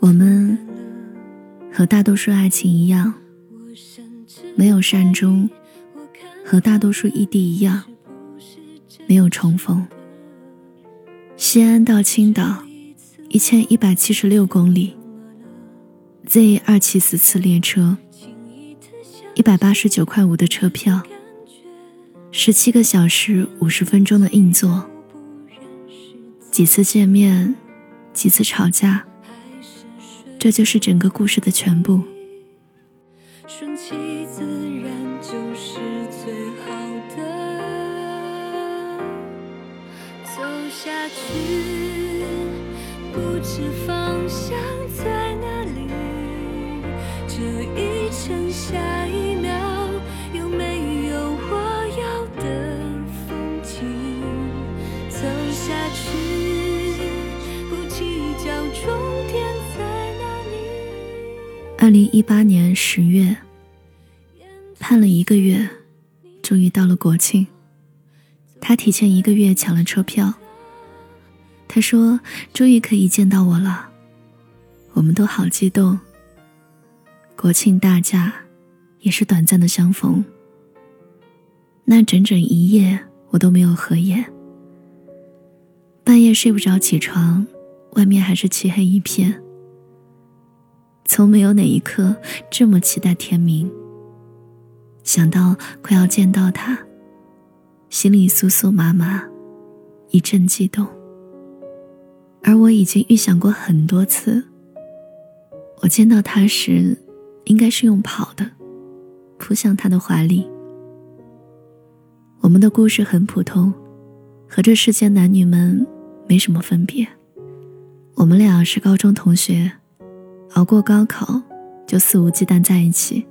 我们和大多数爱情一样，没有善终；和大多数异地一样，没有重逢。西安到青岛，一千一百七十六公里。Z 二七四次列车，一百八十九块五的车票，十七个小时五十分钟的硬座，几次见面，几次吵架，这就是整个故事的全部。顺其自然就是最好的，走下去，不知方向在哪。二零一八年十月盼了一个月终于到了国庆他提前一个月抢了车票他说终于可以见到我了我们都好激动国庆大假，也是短暂的相逢。那整整一夜，我都没有合眼。半夜睡不着，起床，外面还是漆黑一片。从没有哪一刻这么期待天明。想到快要见到他，心里酥酥麻麻，一阵激动。而我已经预想过很多次，我见到他时。应该是用跑的，扑向他的怀里。我们的故事很普通，和这世间男女们没什么分别。我们俩是高中同学，熬过高考就肆无忌惮在一起。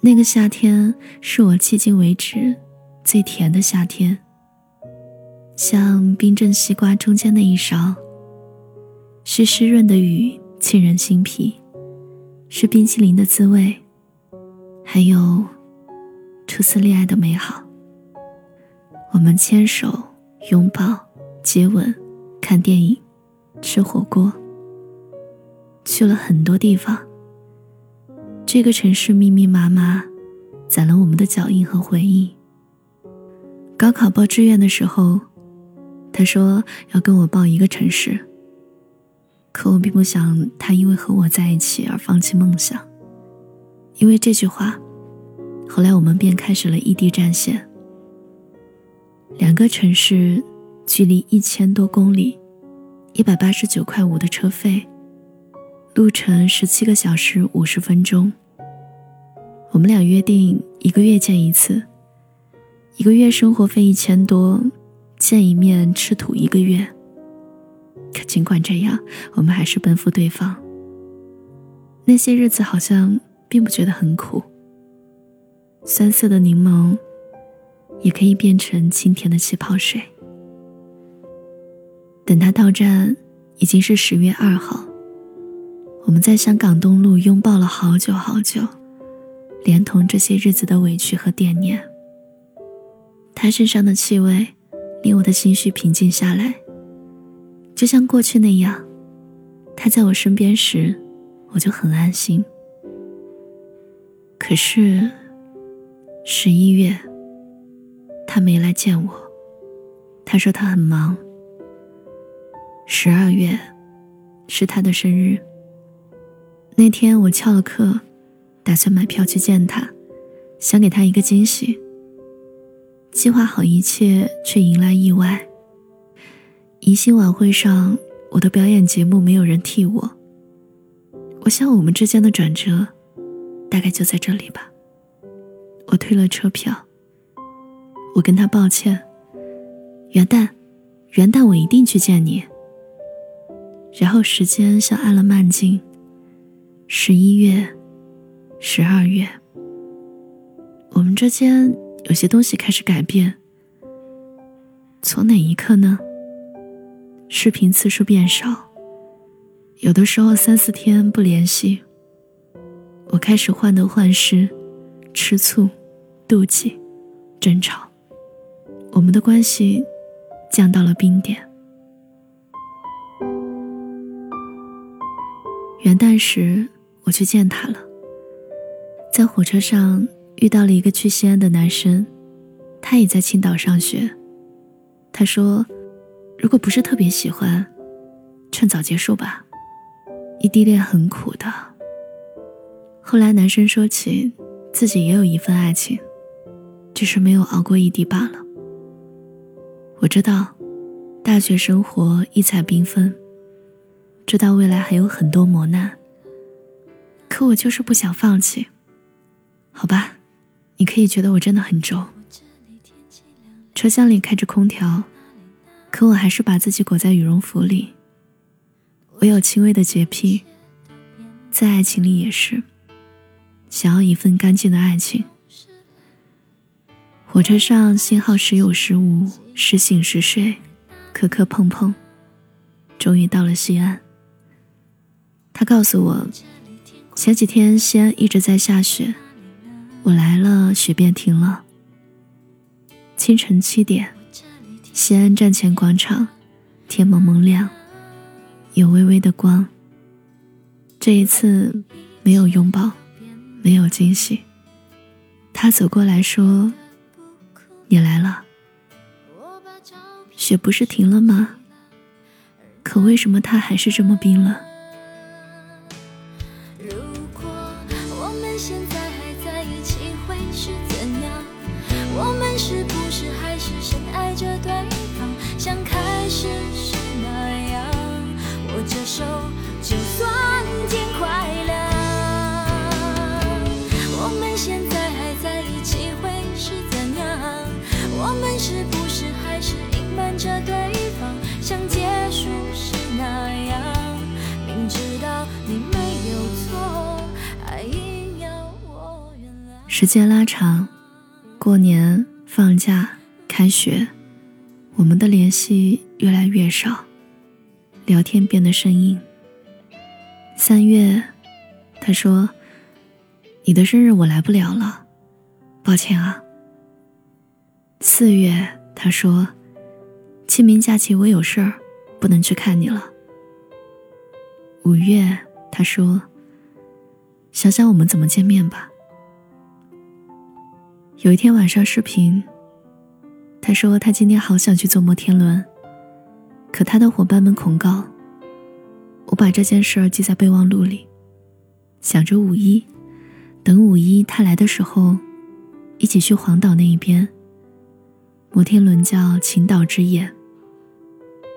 那个夏天是我迄今为止最甜的夏天，像冰镇西瓜中间那一勺，是湿润的雨，沁人心脾。是冰淇淋的滋味，还有初次恋爱的美好。我们牵手、拥抱、接吻、看电影、吃火锅，去了很多地方。这个城市密密麻麻，攒了我们的脚印和回忆。高考报志愿的时候，他说要跟我报一个城市。可我并不想他因为和我在一起而放弃梦想，因为这句话，后来我们便开始了异地战线。两个城市，距离一千多公里，一百八十九块五的车费，路程十七个小时五十分钟。我们俩约定一个月见一次，一个月生活费一千多，见一面吃土一个月。可尽管这样，我们还是奔赴对方。那些日子好像并不觉得很苦。酸涩的柠檬，也可以变成清甜的气泡水。等他到站，已经是十月二号。我们在香港东路拥抱了好久好久，连同这些日子的委屈和惦念。他身上的气味，令我的心绪平静下来。就像过去那样，他在我身边时，我就很安心。可是，十一月，他没来见我。他说他很忙。十二月，是他的生日。那天我翘了课，打算买票去见他，想给他一个惊喜。计划好一切，却迎来意外。迎新晚会上，我的表演节目没有人替我。我想我们之间的转折，大概就在这里吧。我退了车票。我跟他抱歉。元旦，元旦我一定去见你。然后时间像按了慢镜。十一月，十二月，我们之间有些东西开始改变。从哪一刻呢？视频次数变少，有的时候三四天不联系。我开始患得患失，吃醋，妒忌，争吵，我们的关系降到了冰点。元旦时我去见他了，在火车上遇到了一个去西安的男生，他也在青岛上学。他说，如果不是特别喜欢，趁早结束吧，异地恋很苦的。后来男生说起自己也有一份爱情，只是没有熬过异地罢了。我知道，大学生活异彩缤纷，知道未来还有很多磨难。可我就是不想放弃。好吧，你可以觉得我真的很轴。车厢里开着空调，可我还是把自己裹在羽绒服里。我有轻微的洁癖，在爱情里也是，想要一份干净的爱情。火车上信号时有时无，时醒时睡，磕磕碰碰，终于到了西安。他告诉我，前几天西安一直在下雪，我来了，雪便停了。清晨七点，西安站前广场，天蒙蒙亮，有微微的光。这一次没有拥抱，没有惊喜。他走过来说。你来了，雪不是停了吗？可为什么它还是这么冰冷？时间拉长，过年、放假、开学，我们的联系越来越少，聊天变得生硬。三月，他说：“你的生日我来不了了，抱歉啊。”四月，他说：“清明假期我有事儿，不能去看你了。”五月，他说：“想想我们怎么见面吧。”有一天晚上视频，他说他今天好想去坐摩天轮，可他的伙伴们恐高。我把这件事儿记在备忘录里，想着五一，等五一他来的时候，一起去黄岛那一边。摩天轮叫青岛之眼。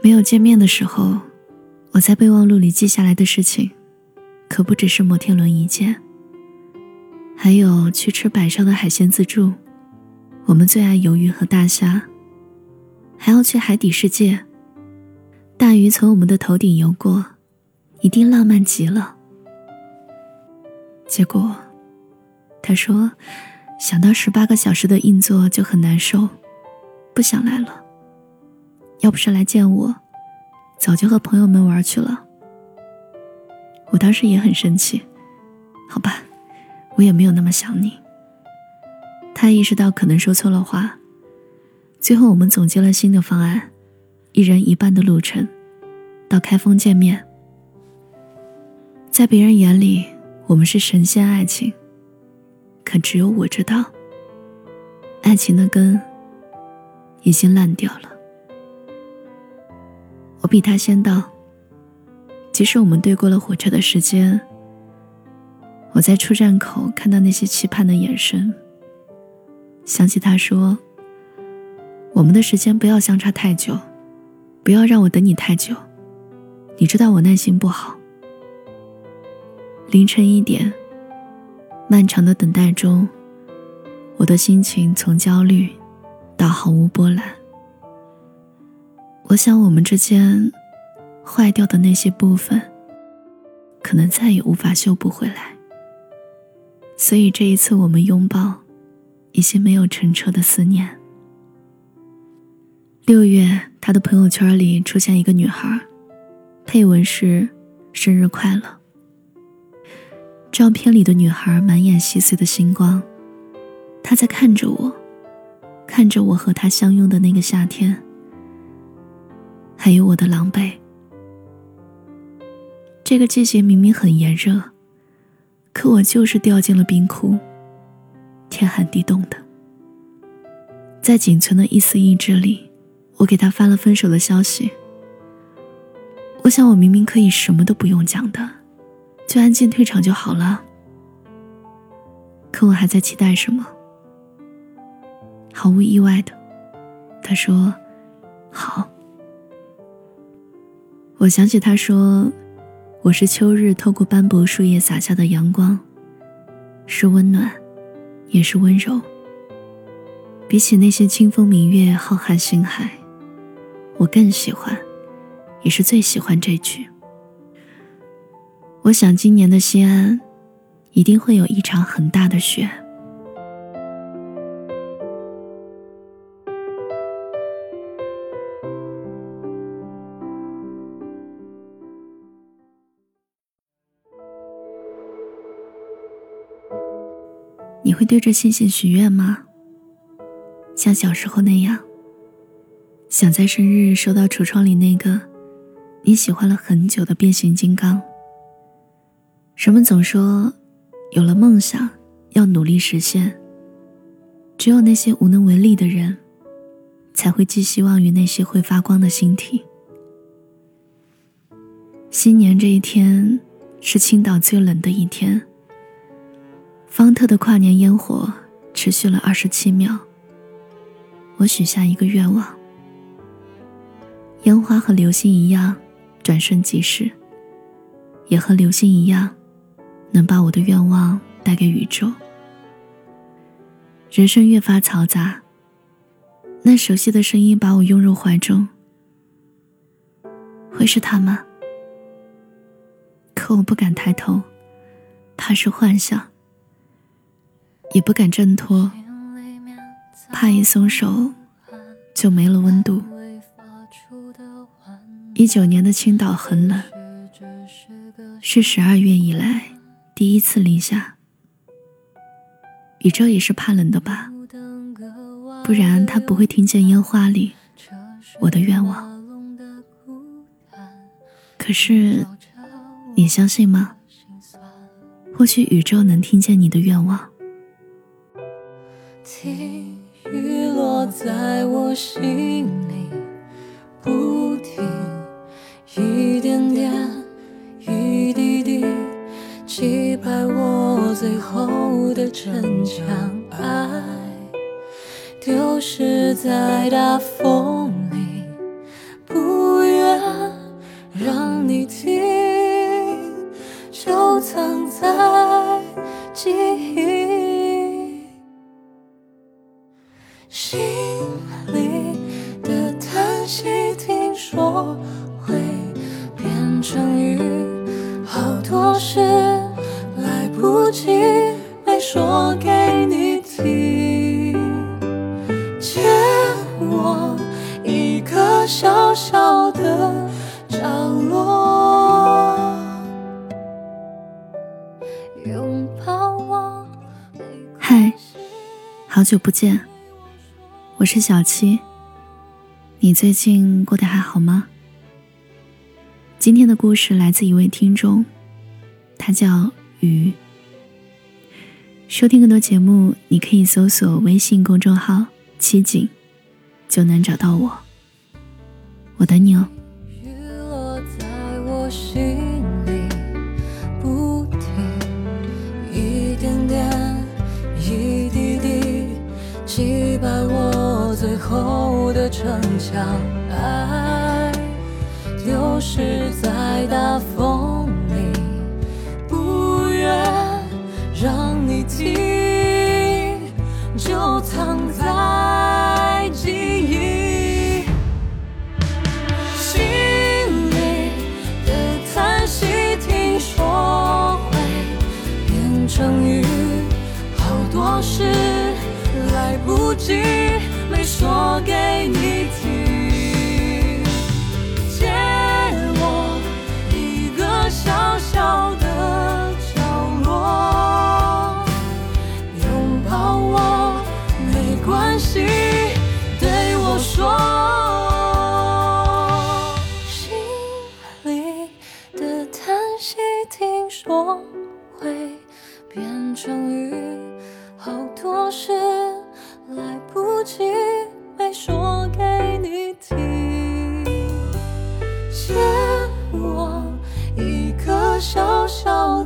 没有见面的时候，我在备忘录里记下来的事情，可不只是摩天轮一件，还有去吃百烧的海鲜自助，我们最爱鱿鱼和大虾，还要去海底世界，大鱼从我们的头顶游过，一定浪漫极了。结果，他说，想到十八个小时的硬座就很难受。不想来了。要不是来见我，早就和朋友们玩去了。我当时也很生气，好吧，我也没有那么想你。他意识到可能说错了话，最后我们总结了新的方案，一人一半的路程，到开封见面。在别人眼里，我们是神仙爱情，可只有我知道，爱情的根。已经烂掉了。我比他先到，即使我们对过了火车的时间，我在出站口看到那些期盼的眼神，想起他说：“我们的时间不要相差太久，不要让我等你太久。”你知道我耐心不好。凌晨一点，漫长的等待中，我的心情从焦虑。到毫无波澜。我想，我们之间坏掉的那些部分，可能再也无法修补回来。所以这一次，我们拥抱，已经没有澄澈的思念。六月，他的朋友圈里出现一个女孩，配文是“生日快乐”。照片里的女孩满眼细碎的星光，她在看着我。看着我和他相拥的那个夏天，还有我的狼狈。这个季节明明很炎热，可我就是掉进了冰窟，天寒地冻的。在仅存的一丝意志里，我给他发了分手的消息。我想，我明明可以什么都不用讲的，就安静退场就好了。可我还在期待什么？毫无意外的，他说：“好。”我想起他说。我是秋日透过斑驳树叶洒下的阳光，是温暖，也是温柔。比起那些清风明月、浩瀚星海，我更喜欢，也是最喜欢这句。我想今年的西安，一定会有一场很大的雪。会对着星星许愿吗？像小时候那样，想在生日收到橱窗里那个你喜欢了很久的变形金刚。人们总说，有了梦想要努力实现。只有那些无能为力的人，才会寄希望于那些会发光的星体。新年这一天是青岛最冷的一天。方特的跨年烟火持续了二十七秒。我许下一个愿望：烟花和流星一样，转瞬即逝；也和流星一样，能把我的愿望带给宇宙。人生越发嘈杂，那熟悉的声音把我拥入怀中。会是他吗？可我不敢抬头，怕是幻想。也不敢挣脱，怕一松手就没了温度。一九年的青岛很冷，是十二月以来第一次零下。宇宙也是怕冷的吧？不然他不会听见烟花里我的愿望。可是，你相信吗？或许宇宙能听见你的愿望。听雨落在我心里，不停，一点点，一滴滴，击败我最后的逞强。爱丢失在大风里，不愿让你听，就藏在记忆。久不见。我是小七，你最近过得还好吗？今天的故事来自一位听众，他叫鱼。收听更多节目，你可以搜索微信公众号“七景”，就能找到我。我等你哦。后的城墙，爱丢失在大风小小。